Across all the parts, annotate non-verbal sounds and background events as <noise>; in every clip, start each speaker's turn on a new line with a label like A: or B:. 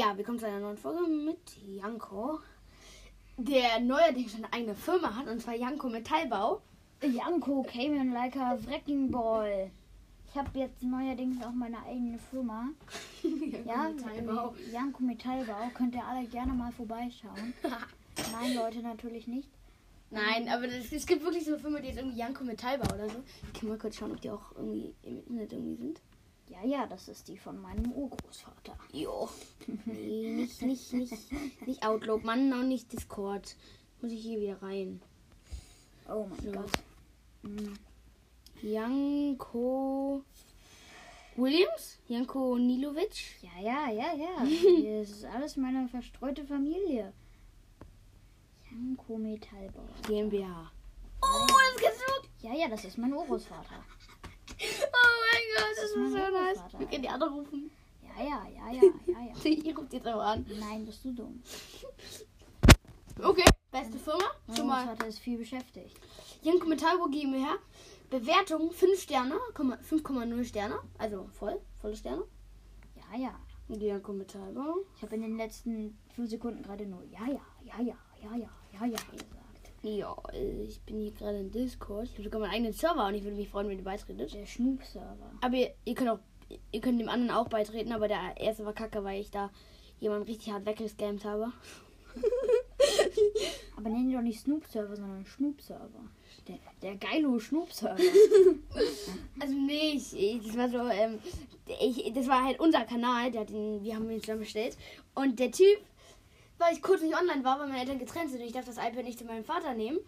A: Ja, wir kommen zu einer neuen Folge mit Janko, der neuerdings eine eigene Firma hat, und zwar Janko Metallbau.
B: Janko came in like a wrecking ball. Ich habe jetzt neuerdings auch meine eigene Firma. <laughs> Ja,
A: Metallbau.
B: Janko Metallbau. Könnt ihr alle gerne mal vorbeischauen. <laughs> Nein, Leute, natürlich nicht.
A: Nein, aber das, es gibt wirklich so eine Firma, die ist irgendwie Janko Metallbau oder so. Ich kann mal kurz schauen, ob die auch irgendwie im Internet irgendwie sind.
B: Ja, ja, das ist die von meinem Urgroßvater.
A: Jo. <laughs> Nee, nicht, nicht, nicht, nicht Outlook, Mann, auch nicht Discord. Muss ich hier wieder rein.
B: Oh mein
A: So.
B: Gott. Hm.
A: Janko Williams? Janko Nilovic?
B: Ja, ja, ja, ja. <laughs> Das ist alles meine verstreute Familie. Janko Metallbau.
A: GmbH. Oh, das geht's gut.
B: Ja, ja, das ist mein Urgroßvater.
A: Oh mein Gott, das ist so nice. Wir können die andere rufen.
B: Ja, ja, ja, ja, ja, ja.
A: Ich rufe jetzt aber an.
B: Nein, bist du dumm.
A: Okay. Beste Firma? Schon mal.
B: Großvater ist viel beschäftigt.
A: Janko Metallbau GmbH. Bewertung 5 Sterne, Komma- 5,0 Sterne. Also voll, volle Sterne.
B: Ja, ja.
A: Janko Metallbau.
B: Ich habe in den letzten fünf Sekunden gerade nur ja, ja, ja, ja, ja, ja, ja, ja.
A: Ja, äh, ich bin hier gerade in Discord. Ich habe sogar meinen eigenen Server und ich würde mich freuen, wenn ihr beitretet.
B: Der Schnoop-Server.
A: Aber ihr, ihr könnt auch, ihr könnt dem anderen auch beitreten, aber der erste war kacke, weil ich da jemanden richtig hart weggescammt habe. <laughs>
B: Aber nenn ihn doch nicht Snoop-Server, sondern Schnoop-Server. Der, der geilo Schnoop-Server. <laughs>
A: Also nee, ich, das war so, ähm, ich, das war halt unser Kanal, der hat den, wir haben ihn zusammen bestellt. Und der Typ, weil ich kurz nicht online war, weil meine Eltern getrennt sind und ich darf das iPad nicht zu meinem Vater nehmen,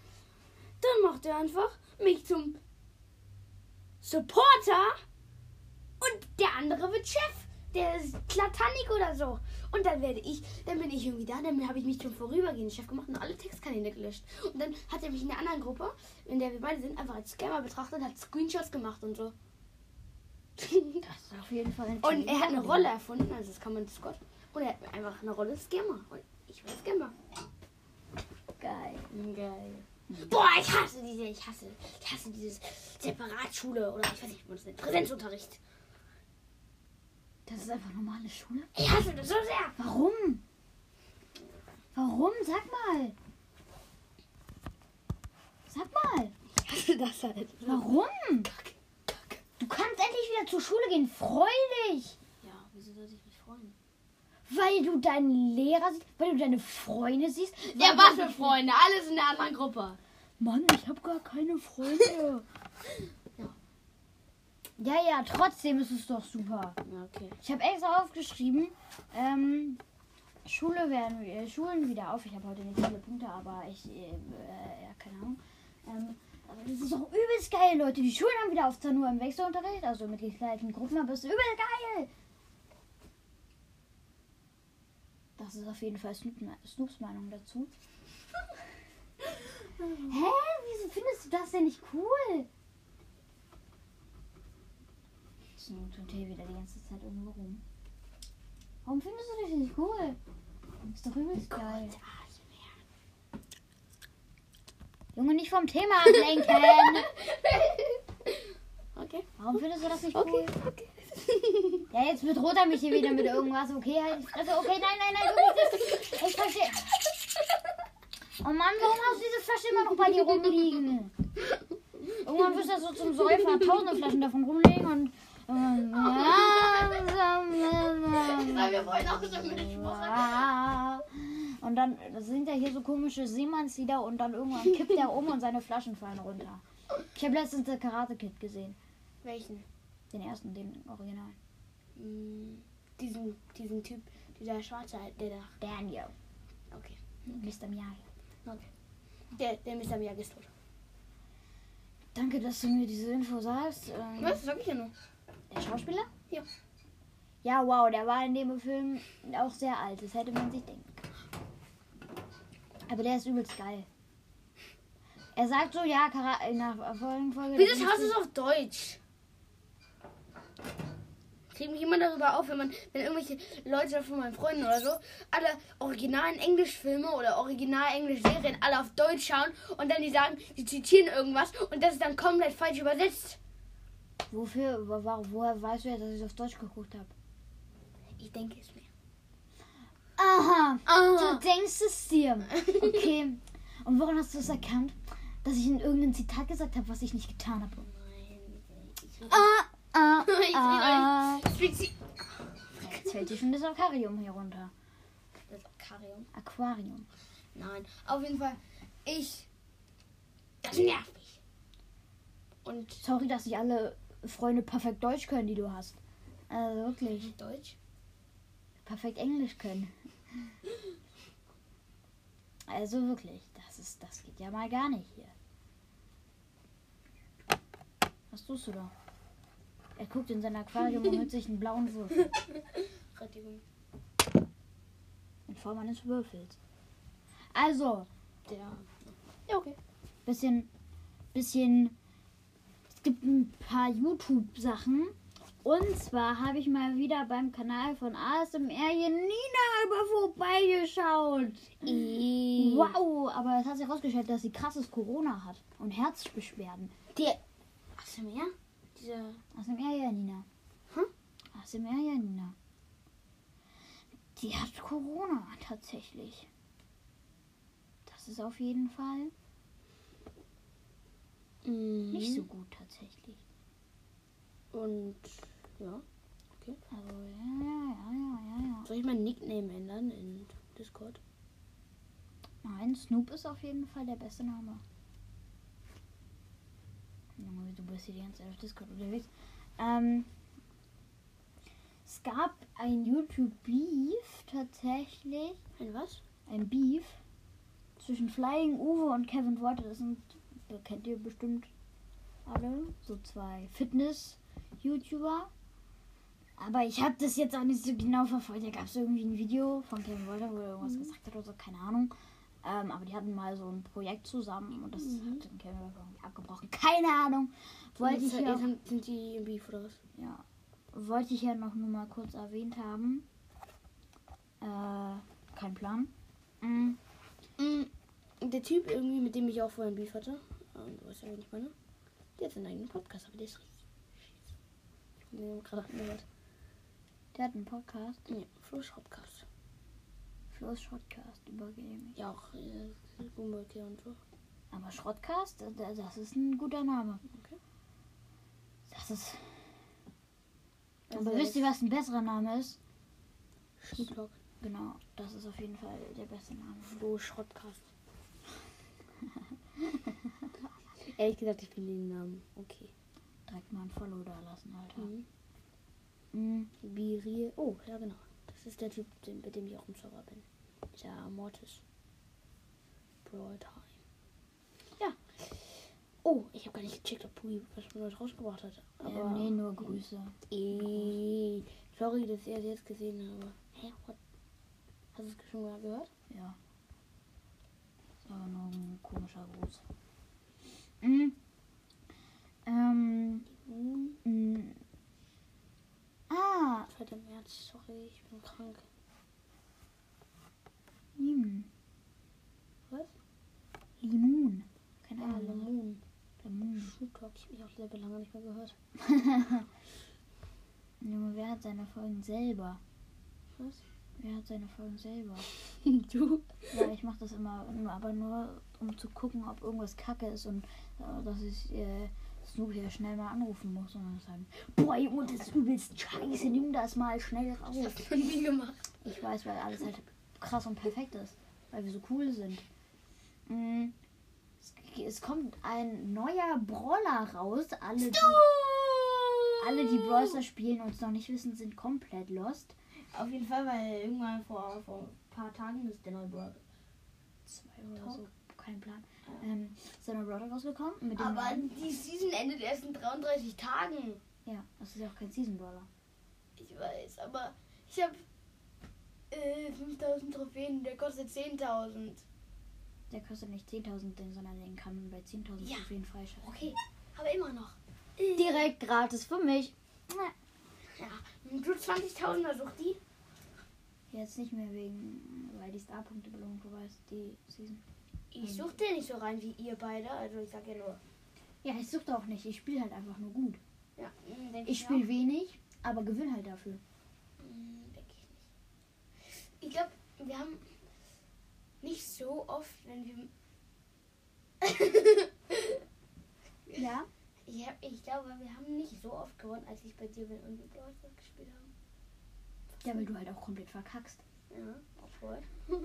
A: dann macht er einfach mich zum Supporter und der andere wird Chef. Der ist Klatanik oder so. Und dann werde ich, dann bin ich irgendwie da, dann habe ich mich zum vorübergehenden Chef gemacht und alle Textkanäle gelöscht. Und dann hat er mich in der anderen Gruppe, in der wir beide sind, einfach als Scammer betrachtet hat Screenshots gemacht und so. <laughs>
B: Das ist auf jeden Fall ein
A: Und er hat eine Rolle erfunden, also das kann man Discord. Und er hat einfach eine Rolle Scammer. Und ich bin Scammer.
B: Geil.
A: Geil. Boah, ich hasse diese, ich hasse, ich hasse dieses Separatschule oder ich weiß nicht, wie man das nennt, Präsenzunterricht.
B: Das ist einfach normale Schule.
A: Ich hasse das so sehr.
B: Warum? Warum? Sag mal. Sag mal.
A: Ich hasse das halt.
B: Warum? Du kannst endlich wieder zur Schule gehen. Freu dich.
A: Ja, wieso soll ich mich freuen?
B: Weil du deinen Lehrer siehst, weil du deine Freunde siehst.
A: Ja, was für Freunde? Alles in der anderen Gruppe.
B: Mann, ich habe gar keine Freunde. <laughs> ja, ja, trotzdem ist es doch super.
A: Ja, okay.
B: Ich habe extra aufgeschrieben, ähm, Schule werden, äh, Schulen wieder auf. Ich habe heute nicht viele Punkte, aber ich, äh, äh, ja, keine Ahnung. Ähm, aber das ist doch übelst geil, Leute. Die Schulen haben wieder auf, zwar nur im Wechselunterricht, also mit gekleideten Gruppen, aber es ist übel geil. Das ist auf jeden Fall Snoop, Snoops Meinung dazu. <laughs> Hä? Wieso findest du das denn nicht cool? Snoop und Tee wieder die ganze Zeit irgendwo rum. Warum findest du das nicht cool? Ist doch übelst geil. Junge, nicht vom Thema ablenken. <laughs>
A: Okay.
B: Warum findest du das nicht
A: Okay,
B: cool?
A: okay.
B: Ja, jetzt bedroht er mich hier wieder mit irgendwas. Okay, halt Fresse. Okay, nein, nein, nein, du bist das. Ich verstehe. Oh Mann, warum hast du diese Flasche immer noch bei dir rumliegen? Irgendwann wirst du so zum Säufer. Tausende Flaschen davon rumliegen und.
A: Das schon besprochen.
B: und dann das sind ja hier so komische Seemannslieder und dann irgendwann kippt er um und seine Flaschen fallen runter. Ich habe letztens der Karate Kid gesehen.
A: Welchen?
B: Den ersten, den Original.
A: Mm, Diesen, diesen Typ, dieser Schwarze, der da.
B: Daniel.
A: Okay.
B: Mr. Miyagi.
A: Okay. Der, der Mr. Miyagi ist tot.
B: Danke, dass du mir diese Info sagst. Ähm,
A: Was? Sag ich ja nur.
B: Der Schauspieler?
A: Ja.
B: Ja, wow, der war in dem Film auch sehr alt. Das hätte man sich denken können. Aber der ist übelst geil. Er sagt so, ja, Kara in der folgenden Folge.
A: Wie
B: der
A: das Haus
B: nächste-
A: ist auf Deutsch. Kriegt mich immer darüber auf, wenn man, wenn irgendwelche Leute von meinen Freunden oder so, alle originalen Englischfilme oder original Englisch-Serien alle auf Deutsch schauen und dann die sagen, die zitieren irgendwas und das ist dann komplett falsch übersetzt.
B: Wofür, wo, wo, woher weißt du jetzt, dass ich auf Deutsch geguckt habe?
A: Ich denke es mir.
B: Aha.
A: Ah.
B: Du denkst es dir. Okay. Und woran hast du es erkannt? Dass ich in irgendeinem Zitat gesagt habe, was ich nicht getan habe. Ah, <laughs> ah, ah. Jetzt fällt dir schon das Aquarium hier runter.
A: Das Aquarium.
B: Aquarium.
A: Nein, auf jeden Fall. Ich. Das nervt mich. Und
B: Sorry, dass nicht alle Freunde perfekt Deutsch können, die du hast. Also wirklich.
A: Deutsch?
B: Perfekt Englisch können. Also wirklich. Das ist, das geht ja mal gar nicht hier. Was tust du da? Er guckt in sein Aquarium und holt sich einen blauen Würfel. <laughs> In Form eines Würfels. Also,
A: Der. Ja, okay.
B: bisschen, bisschen. Es gibt ein paar YouTube-Sachen. Und zwar habe ich mal wieder beim Kanal von ASMR hier Nina über vorbeigeschaut. Wow, aber es hat sich herausgestellt, dass sie krasses Corona hat und Herzbeschwerden.
A: Der. Hast Dieser.
B: ASMR ja, Nina.
A: Hm?
B: ASMR ja, Nina. Die hat Corona tatsächlich. Das ist auf jeden Fall nicht so gut tatsächlich.
A: Mhm. Und. Ja.
B: Also, ja, ja, ja, ja, ja, ja.
A: Soll ich meinen Nickname ändern in Discord?
B: Nein, Snoop ist auf jeden Fall der beste Name. Junge, du bist hier die ganze Zeit auf Discord unterwegs. Ähm, es gab ein YouTube-Beef tatsächlich.
A: Ein was?
B: Ein Beef zwischen Flying Uwe und Kevin Worte. Das sind, kennt ihr bestimmt alle, so zwei Fitness-YouTuber. Aber ich habe das jetzt auch nicht so genau verfolgt. Da gab es irgendwie ein Video von Kevin Wolter, wo er irgendwas gesagt hat oder so, keine Ahnung. Ähm, aber die hatten mal so ein Projekt zusammen und das
A: Mhm.
B: hat dann Kevin irgendwie abgebrochen. <laughs> Keine Ahnung. Wollte ich, ja,
A: Sind, die im Beef oder was?
B: ja, wollte ich ja noch nur mal kurz erwähnt haben. Äh, kein Plan. Mm.
A: Mm, Der Typ irgendwie, mit dem ich auch vorhin Beef hatte, ähm, du weißt ja, ich meine, der hat seinen eigenen Podcast, aber der ist richtig scheiße. Ich bin den gerade angehört.
B: Der hat einen Podcast.
A: Ja, Flo Shopcast.
B: Flo's Shortcast über Gaming.
A: Ja, auch äh, und so.
B: Aber Schrottcast, das, das ist ein guter Name.
A: Okay.
B: Das ist.
A: Also
B: Aber wisst ihr, was ein besserer Name ist?
A: Schmucklock.
B: Genau, das ist auf jeden Fall der beste Name.
A: Flo Schrottcast. <laughs> Ehrlich gesagt, ich finde den Namen okay.
B: Direkt mal ein Follow da lassen, Alter.
A: Mhm.
B: Mhm.
A: Birie. Oh, ja genau. Das ist der Typ, mit dem ich auch im Server bin. Der Mortis. Brawl Time. Ja. Oh, ich habe gar nicht gecheckt, ob Pui was Neues rausgebracht hat. Aber
B: Ähm, nee, nur Grüße.
A: Eh, sorry, dass ich es jetzt gesehen habe. Hä? What? Hast du es schon mal gehört?
B: Ja. Ist aber nur ein komischer Gruß. Mhm. Ähm.
A: Hm,
B: mh. Ah,
A: 2. März, sorry, ich bin krank.
B: Lim.
A: Was?
B: Limun. Keine
A: Ja,
B: Ahnung.
A: Lemon.
B: Lemon.
A: Shoot Talk, ich habe mich auch selber lange nicht mehr gehört. <laughs>
B: Junge, wer hat seine Folgen selber?
A: Was?
B: Wer hat seine Folgen selber? <laughs>
A: du?
B: Ja, ich mache das immer, aber nur um zu gucken, ob irgendwas kacke ist und äh, dass ich äh, Snoop hier schnell mal anrufen muss und dann sagen, boah Junge, das ist übelst scheiße, nimm das mal schnell raus. Ich weiß, weil alles halt <laughs> krass und perfekt ist, weil wir so cool sind. Mm, Es, es kommt ein neuer Brawler raus. Alle, die, alle, die Brawl Stars spielen und es noch nicht wissen, sind komplett lost.
A: Auf jeden Fall, weil irgendwann vor, vor ein paar Tagen ist der neue Brawl.
B: Zwei oder so, kein Plan. Ähm, ist der neue Brawler rausgekommen? Mit dem
A: Aber
B: neuen-
A: die Season endet erst in 33 Tagen.
B: Ja, das ist ja auch kein Season Brawler.
A: Ich weiß, aber ich habe äh, 5000 Trophäen, der kostet 10.000.
B: Der kostet nicht 10.000, den- sondern den kann man bei 10.000
A: Ja.
B: Trophäen freischalten.
A: Okay, aber immer noch.
B: Direkt gratis für mich.
A: Ja, du 20.000er such die.
B: Jetzt nicht mehr wegen, weil die Star-Punkte-Belohnung vorbei ist, die Season.
A: Ich such dir nicht so rein wie ihr beide, also ich sag ja nur.
B: Ja, ich suchte auch nicht. Ich spiele halt einfach nur gut.
A: Ja, denk
B: Ich
A: mir
B: spiele wenig, aber gewinne halt dafür.
A: Ich. Ich glaube, wir haben nicht so oft, wenn wir. <laughs>
B: Ja.
A: Ich, hab, ich glaube, wir haben nicht so oft gewonnen, als ich bei dir bin und wir Brawl gespielt haben.
B: Ja, weil du halt auch komplett verkackst.
A: Ja, obwohl. <laughs>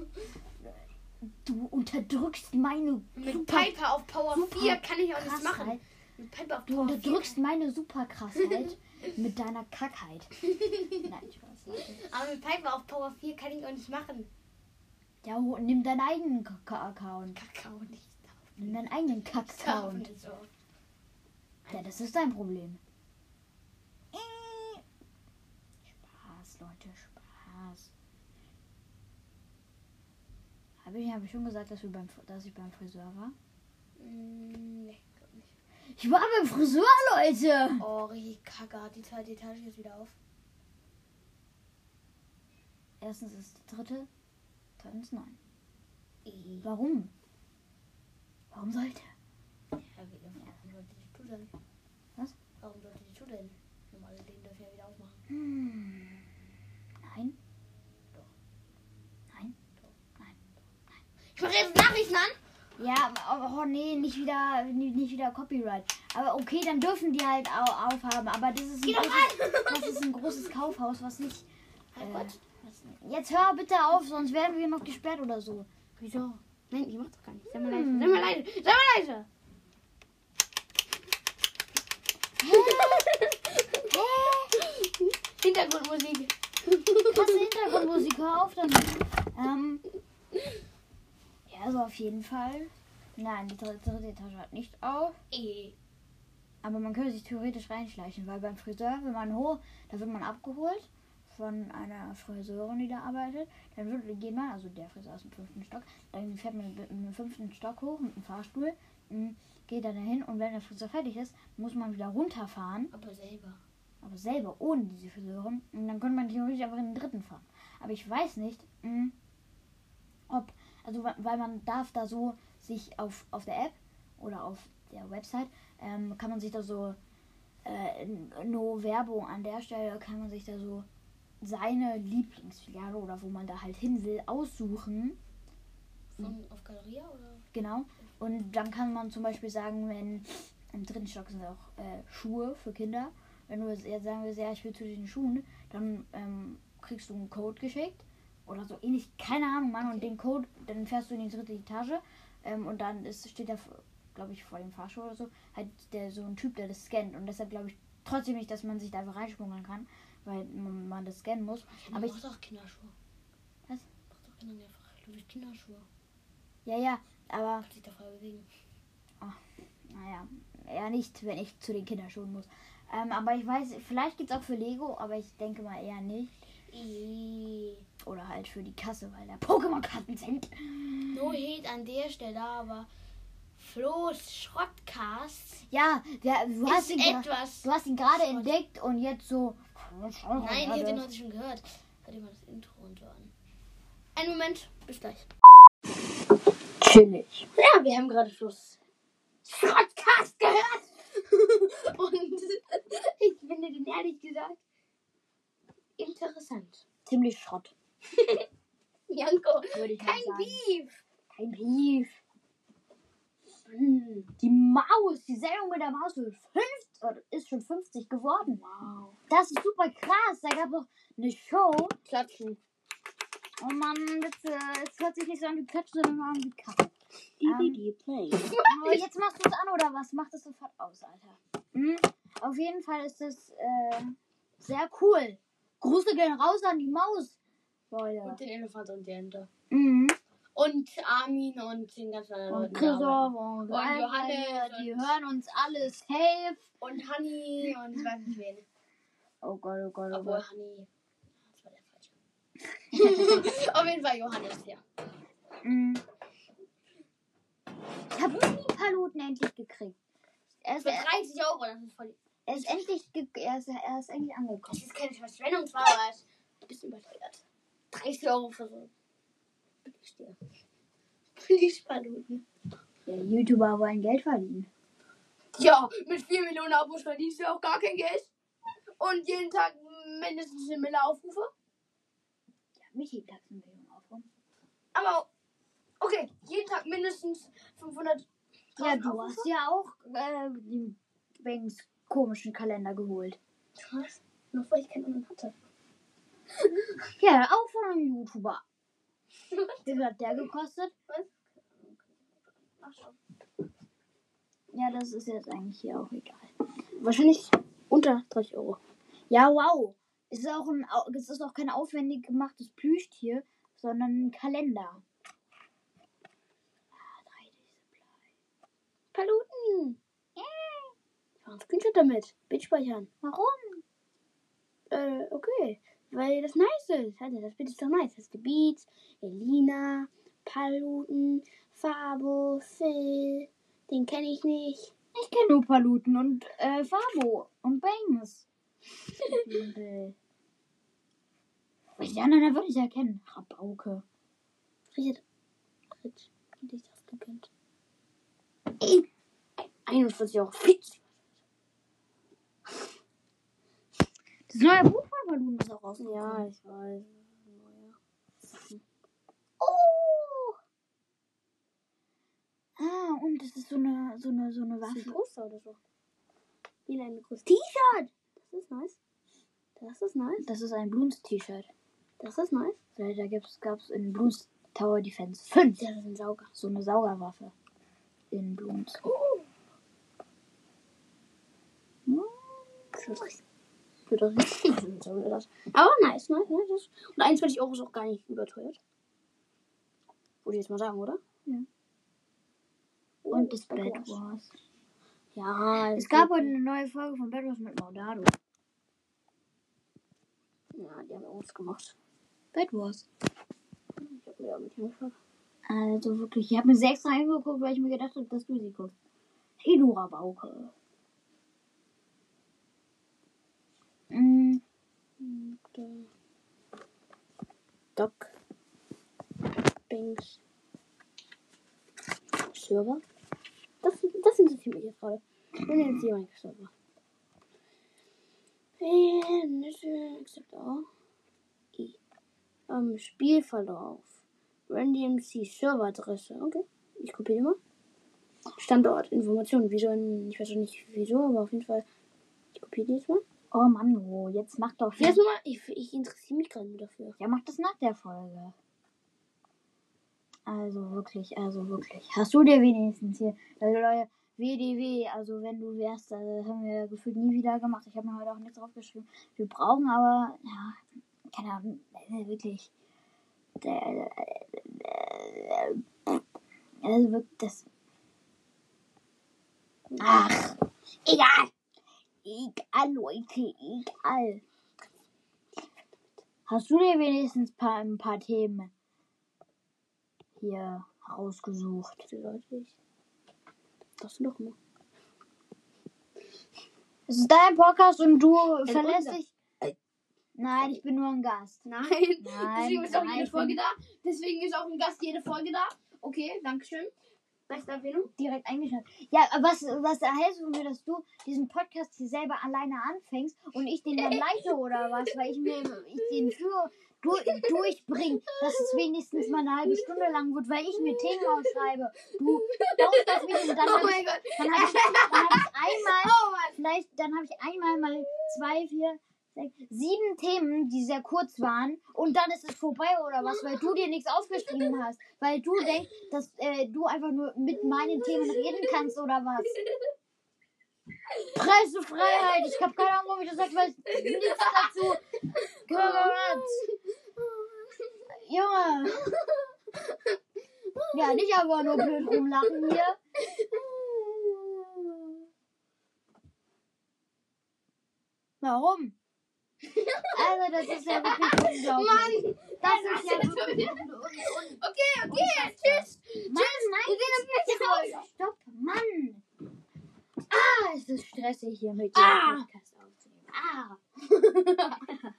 B: Du unterdrückst meine
A: Mit
B: super
A: Piper auf Power
B: super
A: 4 kann ich auch nichts machen. Mit Piper auf
B: Du
A: Power 4.
B: unterdrückst meine Superkrassheit <laughs> mit deiner Kackheit. Nein, Spaß. Leute.
A: Aber mit Piper auf Power 4 kann ich auch nicht machen.
B: Ja, nimm deinen eigenen K- K- Account.
A: Kakao nicht.
B: Nimm deinen eigenen Kack-Account.
A: so.
B: Ja, das ist dein Problem. Äh. Spaß, Leute, Spaß. Habe ich, hab ich schon gesagt, dass, wir beim, dass ich beim Friseur war?
A: Mm, nee, glaub nicht.
B: Ich war beim Friseur, Leute!
A: Oh, richtig kacke. Die zweite Etage jetzt wieder auf.
B: Erstens ist die dritte, zweitens nein.
A: Ja,
B: Warum? Warum sollte?
A: wie, warum sollte die Tür denn?
B: Was?
A: Warum sollte die Tür denn? Normale Läden dürfen ja wieder aufmachen.
B: Hm. Nein.
A: Doch.
B: Nein.
A: Ich mache jetzt Nachrichten an.
B: Ja, aber- oh nee, nicht wieder, nicht wieder Copyright. Aber okay, dann dürfen die halt au- aufhaben. Aber das ist ein,
A: doch
B: großes, das ist ein großes Kaufhaus, was nicht. Äh, jetzt hör bitte auf, sonst werden wir noch gesperrt oder so.
A: Wieso? Nein, ich mach doch gar nicht. Sei mal
B: Hm.
A: leise. Sei mal leise. Sei mal leise. <laughs> Hintergrundmusik.
B: Krasse Hintergrundmusik, hör auf damit. Ähm, ja, also auf jeden Fall. Nein, die dritte, Etage hat nicht auf.
A: Eh.
B: Aber man könnte sich theoretisch reinschleichen, weil beim Friseur, wenn man hoch, da wird man abgeholt von einer Friseurin, die da arbeitet. Dann wird, geht man, also der Friseur aus dem fünften Stock, dann fährt man mit dem fünften Stock hoch mit dem Fahrstuhl, m, geht dann dahin und wenn der Friseur fertig ist, muss man wieder runterfahren,
A: Aber selber.
B: aber selber ohne diese Friseurin. Und dann könnte man theoretisch einfach in den dritten fahren. Aber ich weiß nicht, m, ob, also weil man darf da so sich auf, auf der App oder auf der Website, ähm, kann man sich da so, äh, n- no Werbung an der Stelle, kann man sich da so seine Lieblingsfiliale oder wo man da halt hin will, aussuchen.
A: Von, auf Galeria oder?
B: Genau. Und dann kann man zum Beispiel sagen, wenn im dritten Stock sind auch äh, Schuhe für Kinder. Wenn du jetzt sagen willst, ja, ich will zu den Schuhen, dann ähm, kriegst du einen Code geschickt. Oder so ähnlich, keine Ahnung, Mann. Und den Code, dann fährst du in die dritte Etage. Ähm, und dann ist, steht da, glaube ich, vor dem Fahrstuhl oder so, halt der, so ein Typ, der das scannt. Und deshalb glaube ich trotzdem nicht, dass man sich da einfach reinschmuggeln kann, weil man, das scannen muss. Aber ich,
A: doch Kinderschuhe.
B: Was?
A: Mach doch Kindern einfach. Du Kinderschuhe.
B: ja, ja, aber
A: Kannst dich da bewegen.
B: Naja, eher nicht, wenn ich zu den Kinderschuhen muss. Ähm, aber ich weiß, vielleicht gibt es auch für Lego, aber ich denke mal eher nicht. Oder halt für die Kasse, weil da Pokémon-Karten sind.
A: No hate an der Stelle, aber Flo's Schrottcast
B: Ja, wer, du, hast ihn
A: etwas.
B: du hast ihn gerade entdeckt und jetzt so.
A: Nein, ich habe den heute schon gehört. Hör dir mal das Intro und so an. Einen Moment, bis gleich.
B: Chillig.
A: Ja, wir haben gerade Schluss. Schrottcast gehört. <laughs> und <laughs> ich finde den ehrlich gesagt interessant.
B: Ziemlich Schrott, <laughs>
A: Janko, kein
B: sagen.
A: Beef.
B: Kein Brief. Die Maus, die Sendung mit der Maus wird 50, oder ist schon 50 geworden.
A: Wow.
B: Das ist super krass. Da gab es auch eine Show.
A: Klatschen.
B: Oh Mann, äh, das hört sich nicht so an wie Klatschen, sondern an wie Kacke.
A: DVD Play.
B: Aber jetzt machst du es an oder was? Mach das sofort aus, Alter. Mhm. Auf jeden Fall ist das äh, sehr cool. Grüße gehen raus an die Maus. Leute.
A: Und den Elefant und die Ente.
B: Mhm.
A: Und Armin und den ganzen anderen
B: Und
A: die
B: Christoph und,
A: Und Johannes
B: Die
A: und-
B: hören uns alle safe.
A: Und Honey und ich weiß nicht wen.
B: Oh Gott, oh Gott, oh
A: Obwohl
B: Gott.
A: Honey. Das war der falsche. <laughs> Auf jeden Fall Johannes, ja.
B: Mhm. Ich habe Mini-Paluten endlich gekriegt. Er ist,
A: Für
B: er,
A: 30 Euro, das ist voll.
B: er ist endlich ge er ist, er ist endlich
A: Das
B: angekommen.
A: ist keine Verschwendungsware, aber es ist ein bisschen überteuert. 30 Euro für so. Billigstier. Billigspaluten.
B: Ja, YouTuber wollen Geld verdienen.
A: Ja, mit 4 Millionen Abos verdienst du auch gar kein Geld. Und jeden Tag mindestens eine Mille Aufrufe.
B: Ja, mich jeden Tag eine Million aufrufen.
A: Aber okay, jeden Tag mindestens 500.
B: Ja, du hast ja auch äh, den komischen Kalender geholt.
A: Was? Nur weil ich keinen anderen hatte.
B: Ja, auch von einem YouTuber. Wie viel hat der gekostet?
A: Ach schon.
B: Ja, das ist jetzt eigentlich hier auch egal.
A: Wahrscheinlich unter 30 Euro.
B: Ja, wow. Es ist auch, ein, es ist auch kein aufwendig gemachtes Plüschtier, sondern ein Kalender. Ah, 3D-Supply.
A: Paluten! Ich mache einen Screenshot damit. Bild speichern.
B: Warum?
A: Weil das nice ist. Also, das Bild ist doch nice. Das ist Gebiet, Elina, Paluten, Fabo, Phil. Den kenne ich nicht.
B: Ich kenne nur Paluten und äh, Fabo und Bangs. <laughs> Weil die anderen würde ich erkennen. Rabauke.
A: Richard. Rich. Hätte ich das gekannt. Ey. 41 Euro. Fix.
B: Das neue Buch von Paluten ist auch rausgekommen.
A: Ja, ich weiß.
B: Oh! Ah, und das ist so eine, so eine, so eine
A: Das ist ein
B: Waffe.
A: Poster oder so. Wie ein großes T-Shirt. Das ist nice. Das ist nice.
B: Das ist ein Bloons-T-Shirt.
A: Das ist nice.
B: Da, gab es in Bloons Tower Defense 5
A: Das ist ein Sauger.
B: so eine Saugerwaffe. In Bloons.
A: Oh.
B: Hm.
A: Das wird wird <laughs> das. Aber nice, nice, nice. Das- Und 21 Euro ist auch gar nicht überteuert. Würde ich jetzt mal sagen, oder?
B: Ja.
A: Oh,
B: Und das
A: Bad Wars.
B: Wars.
A: Ja,
B: Es gab heute eine neue Folge von Bad Wars mit Maudado.
A: Ja, die haben uns gemacht.
B: Bad Wars.
A: Ich hab mir ja mit angefangen.
B: Also wirklich, ich habe mir sie extra angeguckt, weil ich mir gedacht habe, dass du sie guckst. Hey, du Rabauke. Mm,
A: Und, Doc. Banks. Server. Das, das interessiert mich jetzt gerade. Nennen jetzt hier meinen Server. Except. I. Ähm, Spielverlauf. Random C Serveradresse. Okay. Ich kopiere mal. Standort, Informationen. Wieso? Ich weiß auch nicht wieso, aber auf jeden Fall. Ich kopiere die jetzt mal.
B: Oh Mann, oh, jetzt mach doch.
A: Jetzt mal, ich, ich interessiere mich gerade dafür.
B: Ja, mach das nach der Folge. Also wirklich, also wirklich. Hast du dir wenigstens hier, also Leute, WDW, also wenn du wärst, also haben wir gefühlt nie wieder gemacht. Ich habe mir heute auch nichts draufgeschrieben. Wir brauchen aber, ja, keine Ahnung, äh, wirklich. Äh, also wirklich, das. Ach, egal. Egal, Leute, egal. Hast du dir wenigstens paar, ein paar Themen hier rausgesucht?
A: Das doch immer.
B: Es ist dein Podcast und du
A: Ein
B: verlässt dich. Nein, ich bin nur ein Gast.
A: Nein. <laughs>
B: Nein,
A: Deswegen ist auch jede Folge da. Deswegen ist auch ein Gast jede Folge da. Okay, Dankeschön. Beste Erwähnung.
B: direkt eingeschaltet. Ja, was, was hältst du mir, dass du diesen Podcast hier selber alleine anfängst und ich den dann leite oder was? Weil ich mir ich den für du, durchbringe, dass es wenigstens mal eine halbe Stunde lang wird, weil ich mir Themen aufschreibe. Du baust auf mich und dann
A: Oh
B: hab
A: mein
B: ich, dann hab ich, dann hab ich einmal <laughs>
A: Oh
B: vielleicht, dann habe ich einmal mal zwei, vier, sieben Themen, die sehr kurz waren und dann ist es vorbei oder was, weil du dir nichts aufgeschrieben hast, weil du denkst, dass äh, du einfach nur mit meinen Themen reden kannst oder was. Pressefreiheit, ich habe keine Ahnung, warum ich das sage, weil ich nichts dazu gehört. Junge. Ja, nicht einfach nur blöd rumlachen hier. Warum? Also, das ist ja wirklich unglaublich.
A: Mann.
B: Das ist ja wirklich.
A: Okay, okay. Tschüss.
B: Mann, nein,
A: Wir uns nächste Folge.
B: stopp, Mann. Ah, es ist stressig hier mit dem
A: Ah.
B: Podcast aufzunehmen. Ah. <laughs>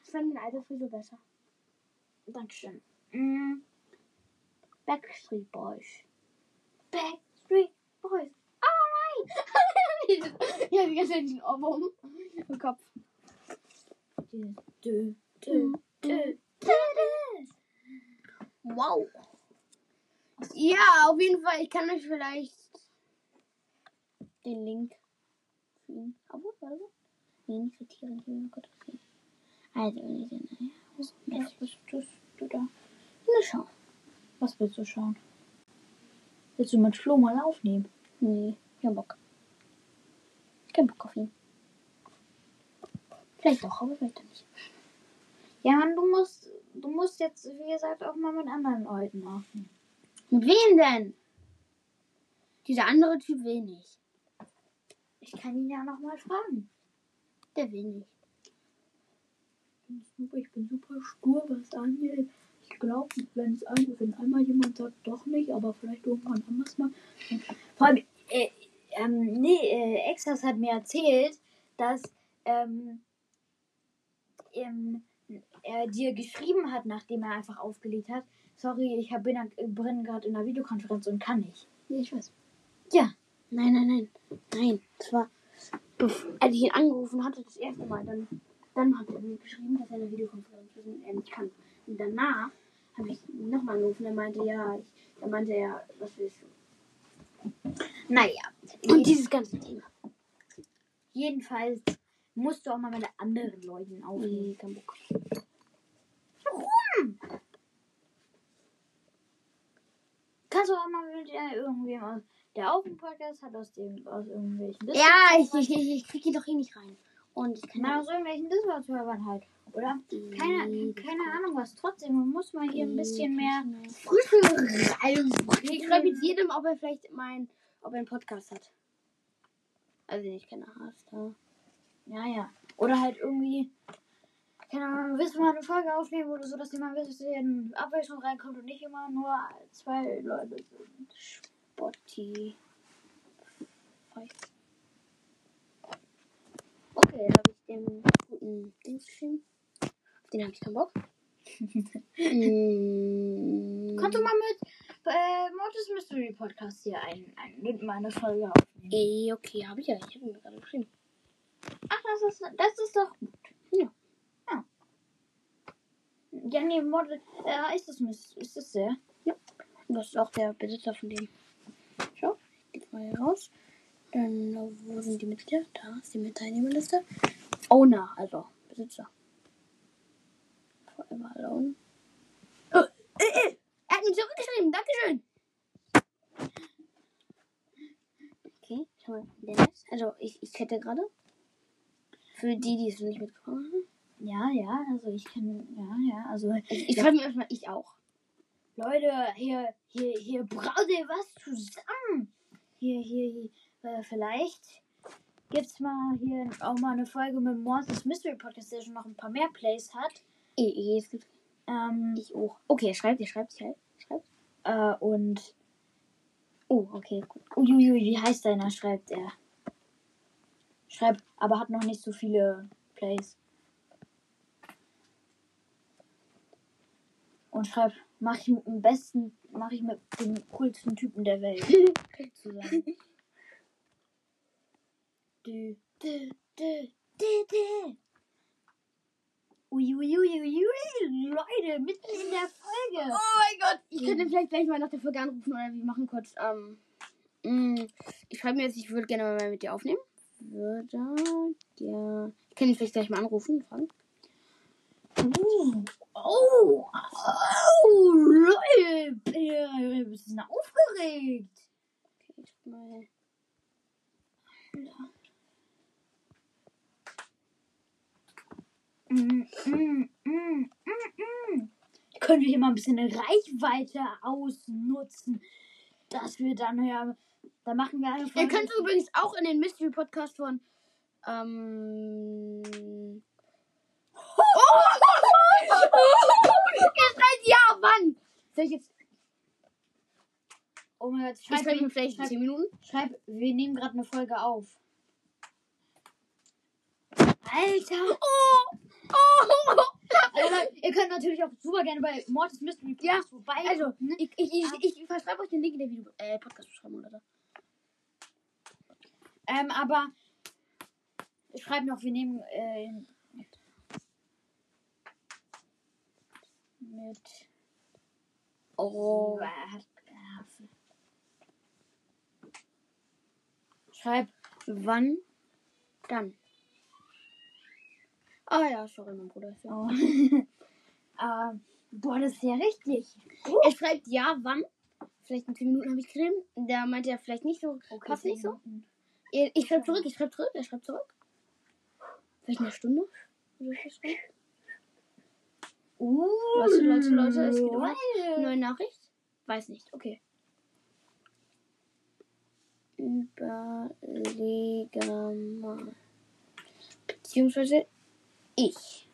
A: Ich fand den alten Frisur besser.
B: Dankeschön. Mm. Backstreet Boys.
A: Backstreet Boys. Alright. <laughs> ja, die ganze Zeit diesen Ohrwurm im Kopf. Wow. Ja, auf jeden Fall. Ich kann euch vielleicht den Link für ihn. Aber, warte. Nee, nicht für Tiere. Ich will kurz sehen. Also, wenn ich den. naja?
B: Was bist du, du da?
A: Na, schau.
B: Was willst du schauen? Willst du mit Flo mal aufnehmen?
A: Nee, kein Bock. Kein Bock auf ihn. Vielleicht doch, aber vielleicht auch nicht.
B: Ja, Mann, du musst, du musst jetzt, wie gesagt, auch mal mit anderen Leuten aufnehmen.
A: Mit wem denn? Dieser andere Typ will nicht.
B: Ich kann ihn ja noch mal fragen.
A: Der will nicht.
B: Ich bin super stur, was angeht. Ich glaube, wenn es ein, wenn einmal jemand sagt, doch nicht, aber vielleicht irgendwann anders mal. Vor allem, äh, ähm, nee, äh, Exas hat mir erzählt, dass ähm, ähm, er dir geschrieben hat, nachdem er einfach aufgelegt hat. Sorry, ich hab, bin, bin gerade in einer Videokonferenz und kann nicht.
A: Nee, ich weiß.
B: Ja.
A: Nein, nein, nein. Nein. Das war, als ich ihn angerufen hatte, das erste Mal, dann, dann hat er mir geschrieben, dass er eine Videokonferenz ist und er nicht kann. Und danach habe ich ihn nochmal angerufen, er meinte, ja, ich, er meinte, ja, was willst du?
B: Naja.
A: Und dieses ganze Thema.
B: jedenfalls musst du auch mal mit anderen Leuten aufnehmen.
A: Nee, kein Bock.
B: Warum? Kannst du auch mal mit äh, irgendwem aus, der auch einen Podcast hat, aus dem, aus irgendwelchen
A: Ja, ich, ich, ich, ich krieg ihn doch eh nicht rein. Und ich kann
B: Na, aus irgendwelchen Discord-Servern halt. Oder? Keine, keine Ahnung was. Trotzdem, man muss mal hier ein bisschen mehr.
A: Ich schreibe jetzt jedem, ob er vielleicht mein, ob er einen Podcast hat. Also kenne, hast da.
B: Ja, ja. Oder halt irgendwie. Keine Ahnung, willst du mal eine Folge aufnehmen oder so, dass die mal ein bisschen Abwechslung reinkommt und nicht immer nur zwei Leute sind.
A: Spotti. Okay, habe ich dem guten Dings geschrieben. Auf den habe ich keinen Bock. <laughs> mm,
B: Kannst du mal mit äh, Mortis Mystery Podcast hier ein, ein, meiner Folge aufnehmen?
A: Eh, okay, habe ich ja. Ich habe ihn gerade geschrieben.
B: Ach, das ist, das ist doch gut.
A: Ja.
B: Ja, ja nee, Mortis, äh, ist das, Mys- ist das der?
A: Das ist auch der Besitzer von dem. Schau, ich gehe mal hier raus. Dann, wo sind die Mitglieder? Da ist die Teilnehmerliste. Owner, also Besitzer. Forever alone. Oh, äh, äh, er hat mir zurückgeschrieben. Dankeschön. Okay, schau mal. Also ich, ich chatte gerade. Für die, die es nicht mitbekommen haben.
B: Ja, ja, also ich kann, ja, ja, also
A: Ich, ich schreibe mir erstmal ich auch.
B: Leute, hier, hier, hier braut ihr was zusammen. Hier, hier, hier äh, vielleicht gibt's mal hier auch mal eine Folge mit Mortis Mystery Podcast, der schon noch ein paar mehr Plays hat.
A: Eh, eh, es gibt
B: Ähm,
A: ich auch. Okay, schreibt, er schreibt, er schreibt.
B: äh, und
A: Oh, okay, gut.
B: Uiuiui, wie heißt deiner? Schreibt er. Schreibt, aber hat noch nicht so viele Plays. Und schreibt, mach ich mit dem besten, mach ich mit dem coolsten Typen der Welt <laughs> zusammen. Dü, dü, dü, dü, dü. Uiuiuiui, Leute, mitten in der Folge.
A: Oh mein Gott, ich könnte vielleicht gleich mal nach der Folge anrufen oder wir machen kurz. Ähm, mh, ich schreibe mir jetzt, ich würde gerne mal mit dir aufnehmen. Würde ja. Ich kann ihn vielleicht gleich mal anrufen und fragen.
B: Uh, oh, oh, Leute, ich bin ein bisschen aufgeregt.
A: Okay, ich schreib mal.
B: Mm, mm, mm, mm, mm. Können wir hier mal ein bisschen eine Reichweite ausnutzen, dass wir dann ja, da machen wir eine
A: Ihr könnt übrigens auch in den Mystery Podcast von. Ähm. Oh! Seid ja, wann? Soll ich jetzt.
B: oh mein Gott,
A: Ich
B: schreib,
A: schreibe mir vielleicht
B: schreib,
A: 10 Minuten.
B: schreib, wir nehmen gerade eine Folge auf.
A: Alter! Oh! Oh!
B: Aber ihr könnt natürlich auch super gerne bei Mortis Mystery Podcast vorbei.
A: Also,
B: ne?
A: ich, ich, ich, ich, ich verschreibe euch den Link in der Video, äh, Podcast-Beschreibung oder so.
B: Ähm, aber ich schreibe noch, wir nehmen äh, mit
A: Oh.
B: Schreib.
A: Wann? Dann. Ah ja, sorry, mein Bruder. ist ja-
B: Oh. <laughs> ähm, boah, das ist ja richtig.
A: Er schreibt ja, wann. Vielleicht in 10 Minuten habe ich geschrieben. Da meinte er vielleicht nicht so. passt nicht so. Ich, ich schreibe zurück, ich schreibe zurück, er schreibt zurück. Vielleicht eine Stunde?
B: Uh,
A: Leute, Leute, Leute, es geht um. Neue Nachricht? Weiß nicht, okay. Überleger mal. Beziehungsweise ich.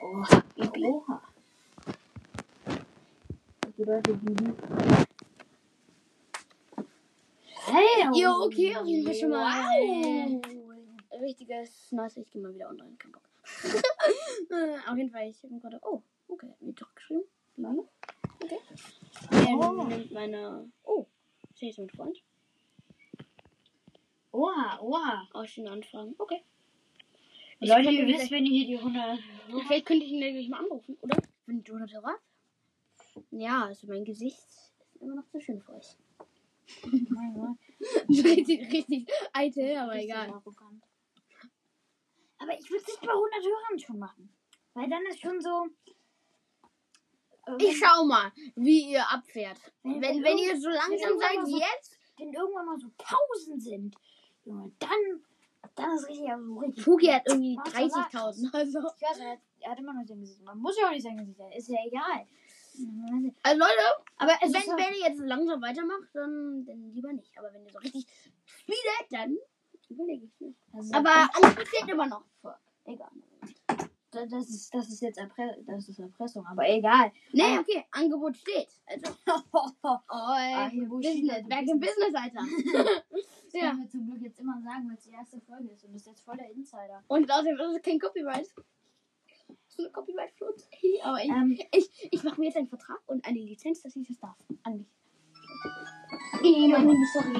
B: Oha.
A: Bibi.
B: Oha. Das bedeutet Hey,
A: Jo, okay, auf jeden Fall schon mal.
B: Wow.
A: Richtiges Nice, ich gehe mal wieder online, kein Bock. Äh, <laughs> auf jeden Fall, ich habe gerade. Oh, okay, mir zurückgeschrieben. Bibi. Okay. Er
B: Oh.
A: nimmt meine. Oh, sehe ich mit Freund.
B: Oha, oha.
A: Auch schon Anfragen. Okay. Ich
B: Leute, ihr wisst, wenn ihr hier die 100...
A: Vielleicht könnte ich ihn gleich mal anrufen, oder? Wenn du 100 Euro hast. Ja, also mein Gesicht ist immer noch zu schön für euch.
B: Mein Gott. <laughs>
A: richtig, richtig eitel, aber
B: Richtig
A: egal.
B: arrogant. Aber ich würde es nicht bei 100 Hörern schon machen. Weil dann ist schon so...
A: Ich schau mal, wie ihr abfährt.
B: Wenn-
A: Wenn,
B: wenn
A: ihr so langsam seid wie
B: so-
A: jetzt,
B: wenn irgendwann mal so 1000 sind, Junge, dann, dann ist richtig, also so richtig.
A: Fuki hat irgendwie
B: Warte,
A: 30.000. Also.
B: Ich weiß, er hat, er hat immer nur sein Gesicht. Man muss ja auch nicht sein Gesicht sein. Ist ja egal.
A: Also Leute,
B: Aber
A: wenn,
B: so,
A: wenn ihr jetzt langsam weitermacht, dann, dann lieber nicht. Aber wenn ihr so richtig speedet, dann überlege ich nicht.
B: also,
A: Aber Angebot steht immer noch. Fuck. Egal.
B: das, das, ist, das ist jetzt Erpre das ist Erpressung, aber egal.
A: Nee, okay, Angebot steht. Also, <laughs>
B: Ah, hier, wo
A: Business, back in Business, Alter.
B: Das <laughs> <laughs>
A: Ja.
B: können wir zum Glück jetzt immer sagen, weil es die erste Folge ist. Und das ist jetzt voll der Insider.
A: Und außerdem ist es kein Copyright. So eine Copyright-Flut. Aber ich,
B: Ähm,
A: ich, ich mache mir jetzt einen Vertrag und eine Lizenz, dass ich das darf. An mich.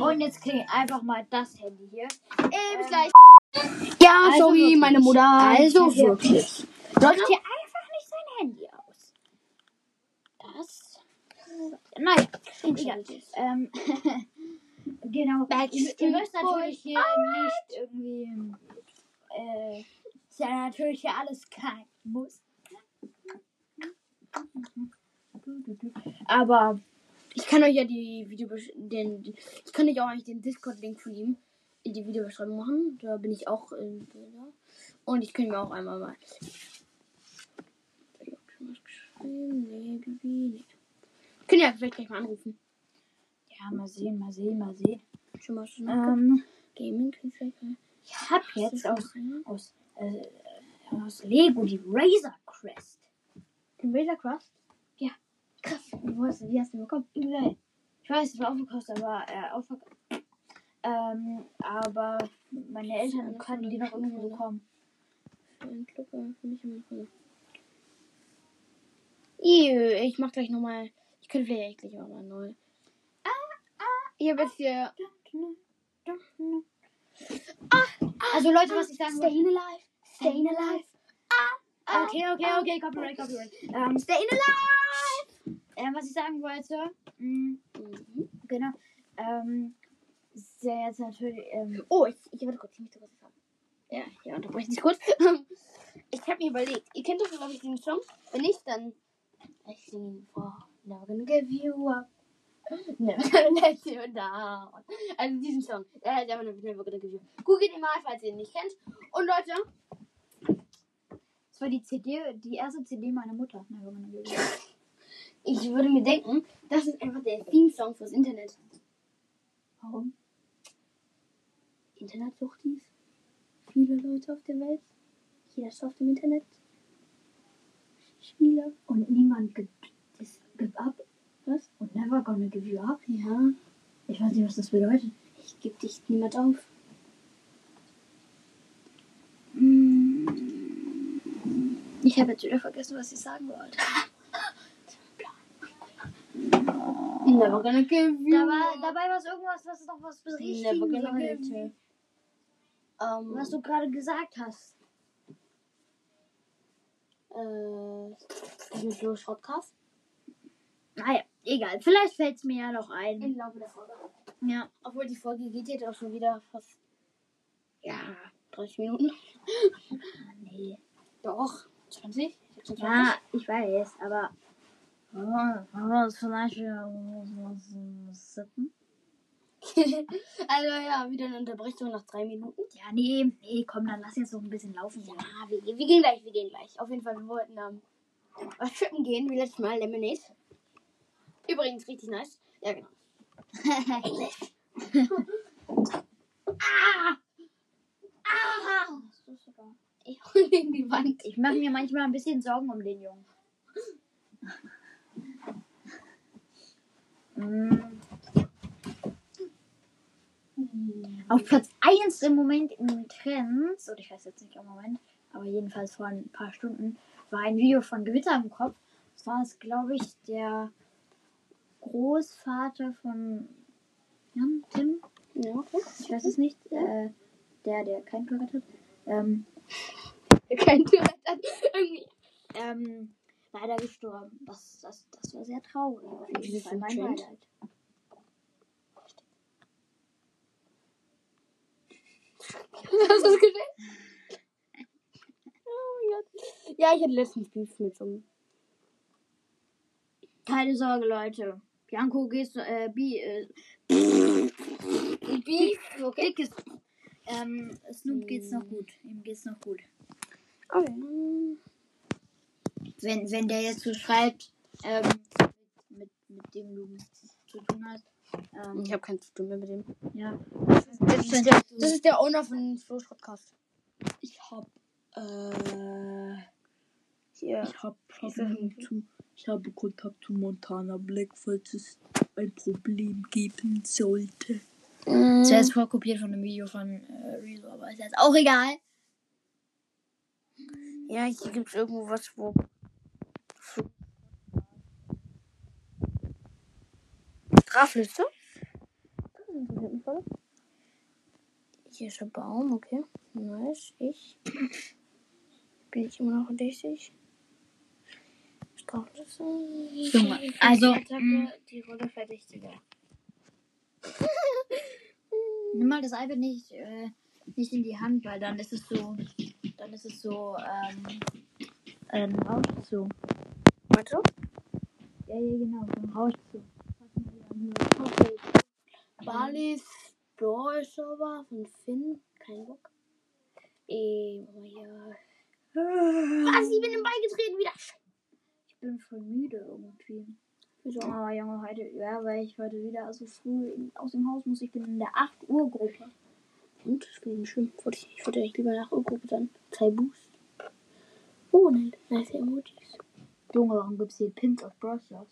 B: und jetzt klingelt einfach mal das Handy hier.
A: Äh, bis gleich. Ja,
B: Also
A: sorry,
B: wirklich.
A: meine Mutter.
B: Also wirklich. Macht hier einfach nicht sein Handy aus. Das. Naja, egal. Ähm, <laughs> genau.
A: Backstreet
B: Ihr, müsst natürlich hier nicht irgendwie. Äh, ist ja natürlich hier alles kein Muss. Aber
A: ich kann euch ja die Video den ich kann euch auch eigentlich den Discord Link von ihm in die Videobeschreibung machen. Da bin ich auch in Bilder. Und ich kann mir auch einmal mal hab. Nee, nee. Können ja vielleicht gleich mal anrufen.
B: ja, mal sehen, mal sehen, mal sehen.
A: Schon mal schon
B: Ähm,
A: Gaming vielleicht
B: ich habe jetzt aus, aus, äh, aus Lego die Razor Crest.
A: Den Razor Crust?
B: Ja.
A: Krass. Wo hast du, wie hast du den bekommen?
B: Übel. Ich weiß, es war aufgekostet, aber äh, aufgekostet. Ähm, aber meine Eltern können die noch irgendwo bekommen.
A: Für einen Club, äh, für mich Freunde. Ew, ich mach gleich nochmal. Ich könnte vielleicht gleich auch mal neu. Ah, ah. Ich hab jetzt hier.
B: Also Leute, was ich sagen wollte.
A: Staying alive. Staying alive. Ah,
B: Okay, okay, okay, Copyright, Copyright. Ähm,
A: Staying alive.
B: äh, was ich sagen wollte, mh,
A: Mhm.
B: genau, ähm, ja jetzt natürlich, ähm,
A: Oh, ich, ich warte kurz, ich möchte was sagen. Ja, ja, unterbreche dich kurz. <laughs> Ich habe mir überlegt, ihr kennt doch, glaube ich, den Song. Wenn nicht, dann. I sing for <laughs> never gonna give you up. Never gonna let you down. Also diesen Song. Der heißt einfach nur Never gonna give you up. Googelt ihn mal, falls ihr ihn nicht kennt. Und Leute,
B: war die CD, die erste CD meiner Mutter. Na,
A: ich würde mir denken, das ist einfach der Theme-Song fürs Internet.
B: Warum?
A: Internetsuchtis. Viele Leute auf der Welt. Jeder auf dem Internet. Spieler.
B: Und niemand gibt, das give up.
A: Was?
B: Und never gonna give you up.
A: Ja.
B: Ich weiß nicht, was das bedeutet.
A: Ich gebe dich niemand auf. Ich habe jetzt wieder vergessen, was ich sagen wollte. Never gonna give you.
B: Da war, dabei war es irgendwas, was noch was
A: Never
B: berichtigen
A: gonna give you. Ähm,
B: Was du gerade gesagt hast.
A: Äh, diesen Flo Shortcast.
B: Naja, egal. Vielleicht fällt es mir ja noch ein.
A: Im Laufe der Folge.
B: Ja.
A: Obwohl die Folge geht jetzt auch schon wieder fast. Ja, 30 Minuten. <laughs>
B: Nee.
A: Doch. 20? 26?
B: Ja, ich weiß, aber. Wollen wir uns <laughs> vielleicht sitzen?
A: also ja, wieder eine Unterbrechung nach drei Minuten.
B: Ja, nee, nee, komm, dann lass jetzt noch ein bisschen laufen. Ja.
A: Wir, wir gehen gleich, wir gehen gleich. Auf jeden Fall, wir wollten ähm, was trippen gehen, wie letztes Mal, Lemonade. Übrigens, richtig nice. Ja, genau. <laughs> <laughs> ah! Ah! Ich <laughs> gegen die Wand.
B: Ich mache mir manchmal ein bisschen Sorgen um den Jungen. Auf Platz 1 im Moment in Trends, oder ich weiß jetzt nicht im Moment, aber jedenfalls vor ein paar Stunden, war ein Video von Gewitter im Kopf. Das war es, glaube ich, der Großvater von Jan, Tim,
A: Ja, okay.
B: ich weiß es nicht, äh, der, der kein Tourette hat, ähm,
A: Kein Tourette hat. Irgendwie.
B: ähm, leider gestorben. Das, das, das war sehr traurig. Auf jeden Fall
A: ein
B: mein
A: Trend?
B: Beileid.
A: Was ist geschehen? Oh mein Gott. Ja, ich hatte letztens Beef mit so einem.
B: Keine Sorge, Leute. Bianco geht's, äh, Bi, äh, <laughs>
A: Beef? Okay.
B: Dickes, ähm, Snoop geht's noch gut. Ihm geht's noch gut.
A: Okay.
B: Wenn, wenn der jetzt so schreibt, ähm, mit, mit dem du zu tun hast, ähm,
A: Ich habe kein zu tun mehr mit dem.
B: ja.
A: Das ist der, das ist der Owner von Flo's Podcast. Ich hab, äh, hier.
C: Ich
A: ist das denn?
C: zu, ich habe Kontakt zu Montana Black, falls es ein Problem geben sollte.
A: Mm,
B: Zuerst vorkopiert von einem Video von äh, Rezo, aber ist jetzt auch egal.
A: Ja, hier gibt's irgendwo was, wo. Strafliste? Hier ist ein Baum, okay. Nice. Ich. Bin ich immer noch richtig? Strafliste.
B: Junge, also, mm.
A: die Rolle Verdächtiger.
B: Nimm mal das iPad nicht, äh, nicht in die Hand, weil dann ist es so, dann ist es so, ähm, ähm, rauscht so.
A: Warte.
B: Ja, ja, genau, dann rauscht so.
A: Okay. Balis Brawl Server von Finn. Kein Bock. Oh ja. Was? Ich bin ihm beigetreten wieder.
B: Ich bin voll müde irgendwie.
A: Wieso?
B: Oh, Junge, heute, ja, weil ich heute wieder so früh in, aus dem Haus muss. Ich bin in der 8 Uhr Gruppe.
A: Und? Spielen schlimm. Wollte ich, ich wollte echt lieber nach Urgruppe dann. Zwei Boost. Oh, nein. Nice Emojis.
B: Junge, warum gibt's hier Pins auf Brawl Stars?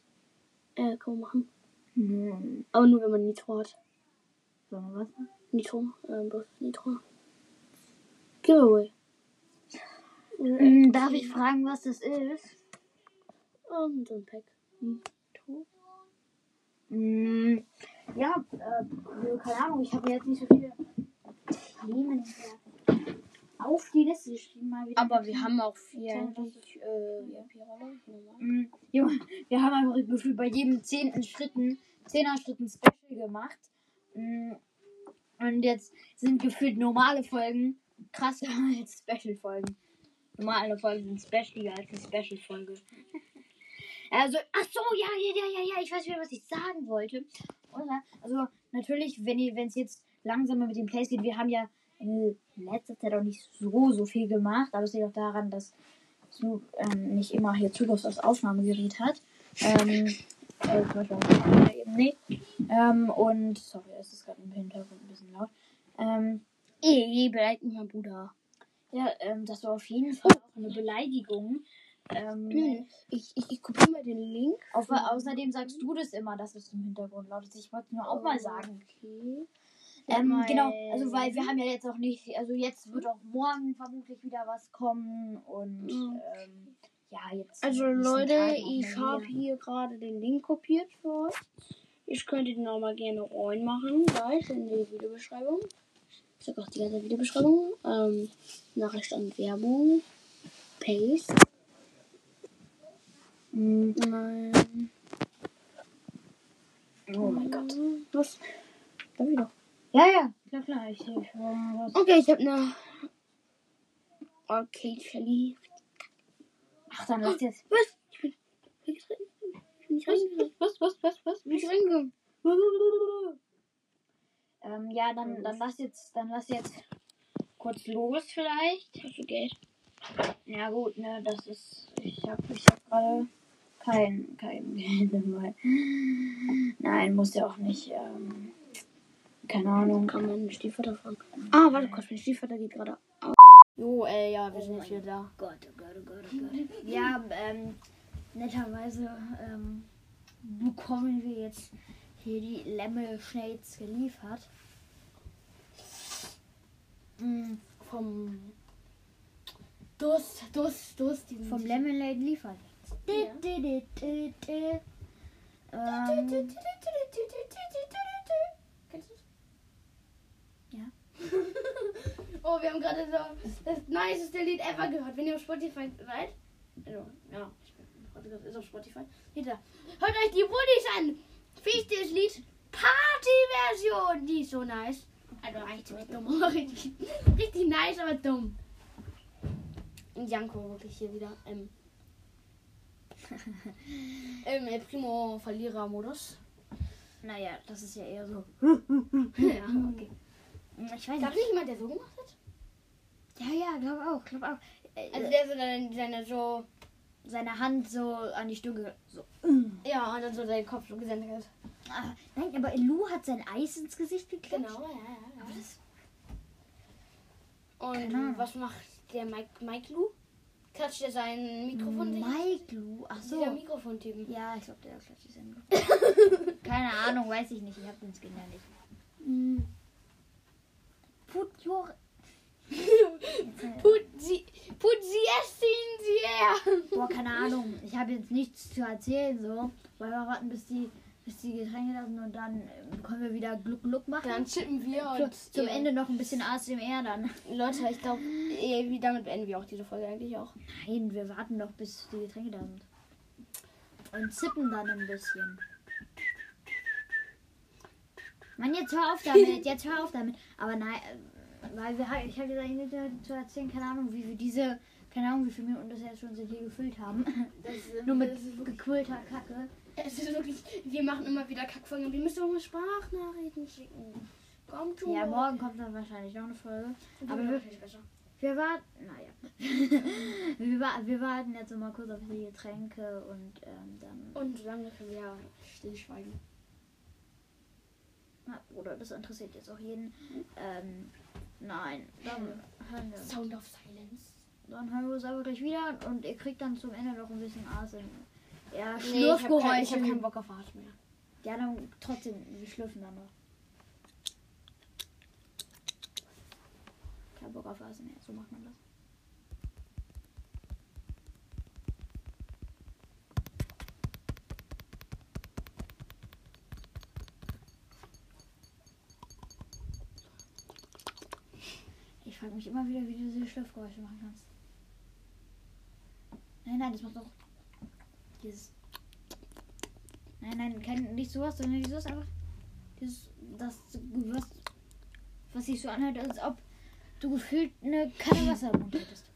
A: Äh, kann man machen.
B: Hm.
A: Aber nur wenn man Nitro hat.
B: Sag mal was?
A: Nitro. Ähm, bloß Nitro. Giveaway.
B: Hm, darf ich fragen, was das ist?
A: Und so ein Pack.
B: Hm, ja, äh, keine Ahnung, ich habe jetzt nicht so viele Themen auf die Liste geschrieben. Mal wieder.
A: Aber wir haben auch vier. Eigentlich, äh, ja,
B: Junge, wir haben einfach gefühlt bei jedem zehnten Schritten, zehner Schritten Special gemacht. Mm, Und jetzt sind gefühlt normale Folgen krasser <laughs> als Special-Folgen. Normale Folgen sind specialiger als eine Special-Folge. Also, ach so, ja, ja, ja, ja, ja, ich weiß wieder, was ich sagen wollte. Also, natürlich, wenn ihr- wenn es jetzt langsamer mit den Plays geht, wir haben ja in letzter Zeit auch nicht so, so viel gemacht, aber es liegt auch daran, dass Snoop ähm, nicht immer hier Zugriff aufs Aufnahmegerät hat. Ähm, äh, zum Beispiel dem Computer eben nicht. Ähm, und, sorry, es ist gerade im Hintergrund ein bisschen laut. Ähm,
A: Eh, beleidigt mein Bruder.
B: ja, ähm, das war auf jeden Fall auch eine Beleidigung. Ähm,
A: Ich, ich, ich kopiere mal den Link.
B: Au außerdem sagst du das immer, dass es im Hintergrund laut ist. Ich wollte nur auch mal sagen.
A: Okay.
B: Ähm, genau, also weil wir haben ja jetzt auch nicht, also jetzt wird auch morgen vermutlich wieder was kommen und
A: Mhm.
B: ähm, ja, jetzt.
A: Also Leute, ich habe hier gerade den Link kopiert für euch. Ich könnte den auch mal gerne reinmachen, gleich in die Videobeschreibung. Ich sag auch die ganze Videobeschreibung. Ähm, Nachricht an Werbung. Paste. Nein.
B: Oh mein Gott.
A: Was? Da wieder.
B: Ja, ja, klar, klar. Ich, ich, was.
A: Okay, ich habe eine Arcade Shelly.
B: Ach, dann lass jetzt.
A: Was? Ich bin, ich bin nicht. Ich reingegangen.
B: Was, was, was, was?
A: Ich bin nicht reingegangen. <laughs>
B: Ähm, ja, dann, dann lass jetzt, dann lass jetzt kurz los vielleicht.
A: Ich hab Geld.
B: Ja gut, ne, das ist. Ich hab, ich hab gerade kein, kein <laughs> Geld dabei. Nein, muss ja auch nicht. Ähm, keine Ahnung.
A: Kann man Stiefvater fragen. Ah, warte kurz, mein Stiefvater geht gerade aus. Jo, ey, ja, wir sind jetzt wieder da.
B: Gott, oh Gott, oh Gott, oh Gott. Ja, ähm, netterweise ähm, bekommen wir jetzt hier die Lemmel Schnades geliefert. Mm,
A: Vom Durst, Durst, Durst.
B: Vom Lemonade liefert. Ähm,
A: Kennst du's?
B: Ja.
A: oh, wir haben gerade so das niceste Lied ever gehört. Wenn ihr auf Spotify seid, also, ja, gerade ist auf Spotify. Hinter. Hört euch die Woodies an. Fichtes Lied. Party-Version. Die ist so nice. Also eigentlich ziemlich dumm. richtig, <laughs> richtig nice, aber dumm. Und Janko wirklich hier wieder im, <laughs> im El Primo Verlierer-Modus.
B: naja, das ist ja eher so. <laughs>
A: ja, okay.
B: Ich weiß
A: Gab
B: nicht.
A: nicht jemand, der so gemacht hat?
B: Ja, ja, glaub auch, glaub auch. Äh,
A: Also der so dann seine so,
B: seine Hand so an die Stunde. So.
A: ja, und dann so seinen Kopf so gesendet hat.
B: Ah, nein, aber Lu hat sein Eis ins Gesicht geklatscht.
A: Genau, ja, ja,
B: das,
A: Und was macht der Mike, Mike Lu? Klatscht er sein Mikrofon sich?
B: Mike Lu. Ach so.
A: Dieser Mikrofontypen.
B: Ja, ich glaube, der klatscht die Sendung. <laughs> Keine Ahnung, weiß ich nicht. Ich habe den Skin ja nicht. Put your. Jetzt,
A: Put sie, put sie es in sie her.
B: Boah, keine Ahnung. Ich habe jetzt nichts zu erzählen, so. Weil wir warten, bis die, bis die Getränke da sind und dann äh, können wir wieder Gluck Gluck machen.
A: Dann chippen wir
B: Zu-
A: und
B: Zum
A: ihr-
B: Ende noch ein bisschen ASMR dann.
A: Leute, ich glaube, damit beenden wir auch diese Folge eigentlich auch.
B: Nein, wir warten noch, bis die Getränke da sind. Und zippen dann ein bisschen. Mann, jetzt hör auf damit, <laughs> jetzt hör auf damit. Aber nein, äh, weil wir halt, ich habe gesagt, ich nicht zu erzählen, keine Ahnung, wie wir diese, keine Ahnung, wie viele Minuten das jetzt schon sind hier gefüllt haben. <laughs> Nur mit gequillter Kacke.
A: es ist wirklich, wir machen immer wieder Kackfolgen. Wir müssen auch mal Sprachnachrichten schicken. Komm, tu
B: Ja, morgen kommt dann wahrscheinlich noch eine Folge.
A: Aber
B: aber wir-
A: wirklich besser.
B: Wir warten, naja. <laughs> wir, wa- wir warten jetzt mal kurz auf die Getränke und ähm, dann.
A: Und solange können wir stillschweigen.
B: Na, Bruder, das interessiert jetzt auch jeden. Ähm, nein, dann hören wir.
A: Sound of Silence.
B: Dann hören wir uns aber gleich wieder und ihr kriegt dann zum Ende noch ein bisschen ASMR. Ja,
A: Nee, ich habe
B: Schlürfgeräusche.
A: ich hab keinen Bock auf Hart mehr.
B: ja, dann trotzdem, wir schlürfen dann noch. Kein Bock auf ASMR, so macht man das. Ich frage mich immer wieder, wie du diese Schlürfgeräusche machen kannst. Nein, nein, das macht doch dieses. Nein, nein, kein, nicht sowas, sondern dieses einfach. Dieses, das, was, was sich so anhört, als ob du gefühlt eine Kanne Wasser im Mund hättest.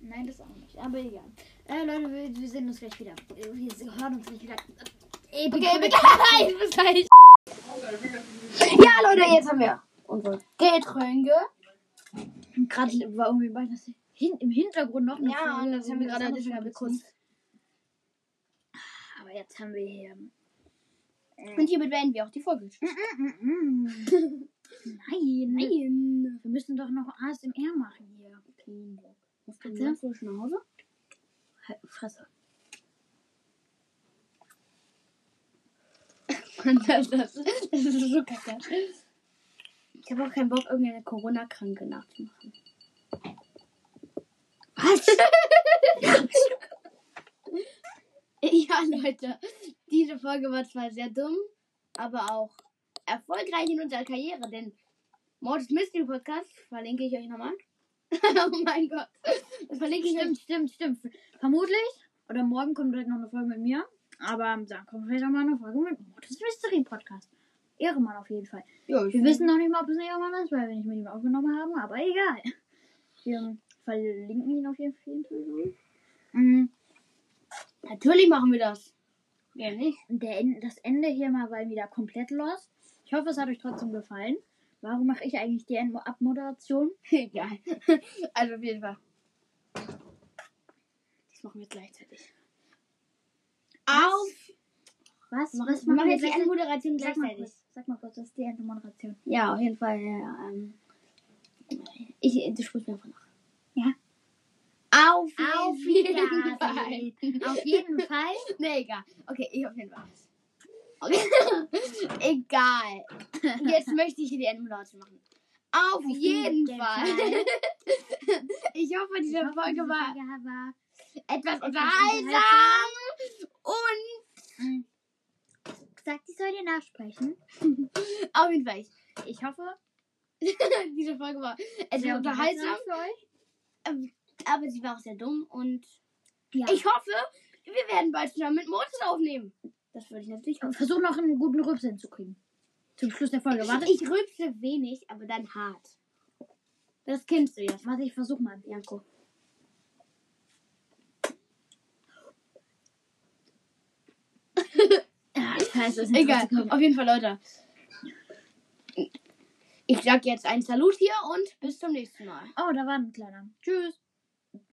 B: Nein, das auch nicht. Aber egal. Äh, Leute, wir, wir sehen uns gleich wieder. Wir hören uns gleich wieder. Ey,
A: Okay, <laughs> gleich, bis <laughs> gleich. Ja, Leute, jetzt haben wir unsere Getränke.
B: Gerade war irgendwie bei das hin, im Hintergrund noch eine
A: Ja,
B: Folge,
A: und das haben wir gerade
B: Folge
A: kurz.
B: sind. Aber jetzt haben wir hier.
A: Und hiermit beenden wir auch die Folge. <laughs>
B: Nein.
A: Nein.
B: Wir müssen doch noch ASMR machen hier.
A: Was
B: man
A: ich nach Hause?
B: Halt, Fresse.
A: das, <laughs> das, das ist <laughs> so kacke. Ich habe auch keinen Bock, irgendeine Corona-Kranke nachzumachen.
B: Was? <laughs>
A: Ja, Leute, diese Folge war zwar sehr dumm, aber auch erfolgreich in unserer Karriere, denn Mordes Mystery Podcast verlinke ich euch nochmal. <laughs> oh mein Gott. Das verlinke ich euch.
B: Stimmt, stimmt, stimmt. Vermutlich, oder morgen kommt direkt noch eine Folge mit mir. Aber dann kommt vielleicht auch mal eine Folge mit Mortis Mystery Podcast. Ehrenmann auf jeden Fall.
A: Ja, ich
B: Wir wissen noch nicht mal, ob es ein Ehrenmann ist, weil wir nicht mit ihm aufgenommen haben, aber egal. Wir verlinken ihn auf jeden Fall. Mhm.
A: Natürlich machen wir das. Ja, nicht?
B: Der, En- das Ende hier mal war wieder komplett lost. Ich hoffe, es hat euch trotzdem gefallen. Warum mache ich eigentlich die End- Abmoderation? <laughs>
A: Egal. <laughs> Also auf jeden Fall. Das machen wir gleichzeitig. Auf!
B: Was?
A: Mach-
B: was
A: machen
B: wir
A: jetzt die
B: gleichzeitig?
A: Endmoderation
B: Sag mal,
A: gleichzeitig.
B: kurz, sag mal kurz, das ist die Endmoderation.
A: Ja, auf jeden Fall. Ja, ähm, ich, du sprichst mir einfach nach.
B: Ja.
A: Auf
B: Auf
A: jeden
B: Wiedersehen.
A: Fall.
B: Auf jeden Fall. <laughs>
A: Nee, egal. Okay, ich auf jeden Fall. Okay. <laughs> egal. Jetzt möchte ich die Endmoderation machen. <laughs> Auf jeden Fall. ich hoffe, diese Folge war
B: war
A: etwas
B: etwas
A: unterhaltsam. Und
B: Mhm. Sagt, ich soll dir nachsprechen.
A: auf jeden Fall.
B: Ich hoffe,
A: diese Folge war etwas unterhaltsam.
B: für euch.
A: Ähm, Aber sie war auch sehr dumm. Und
B: Ja.
A: ich hoffe, wir werden bald zusammen mit Moses aufnehmen. Das würde ich natürlich hoffen.
B: versuche noch einen guten Rübs hinzukriegen. Zum Schluss der Folge. Warte,
A: Ich rülpse wenig, aber dann hart. Das kennst du jetzt.
B: warte ich versuche mal.
A: Janko.
B: Ja, ich weiß es
A: Egal, auf jeden Fall, Leute. Ich sag jetzt einen Salut hier und bis zum nächsten Mal.
B: Oh, da war ein kleiner. Tschüss.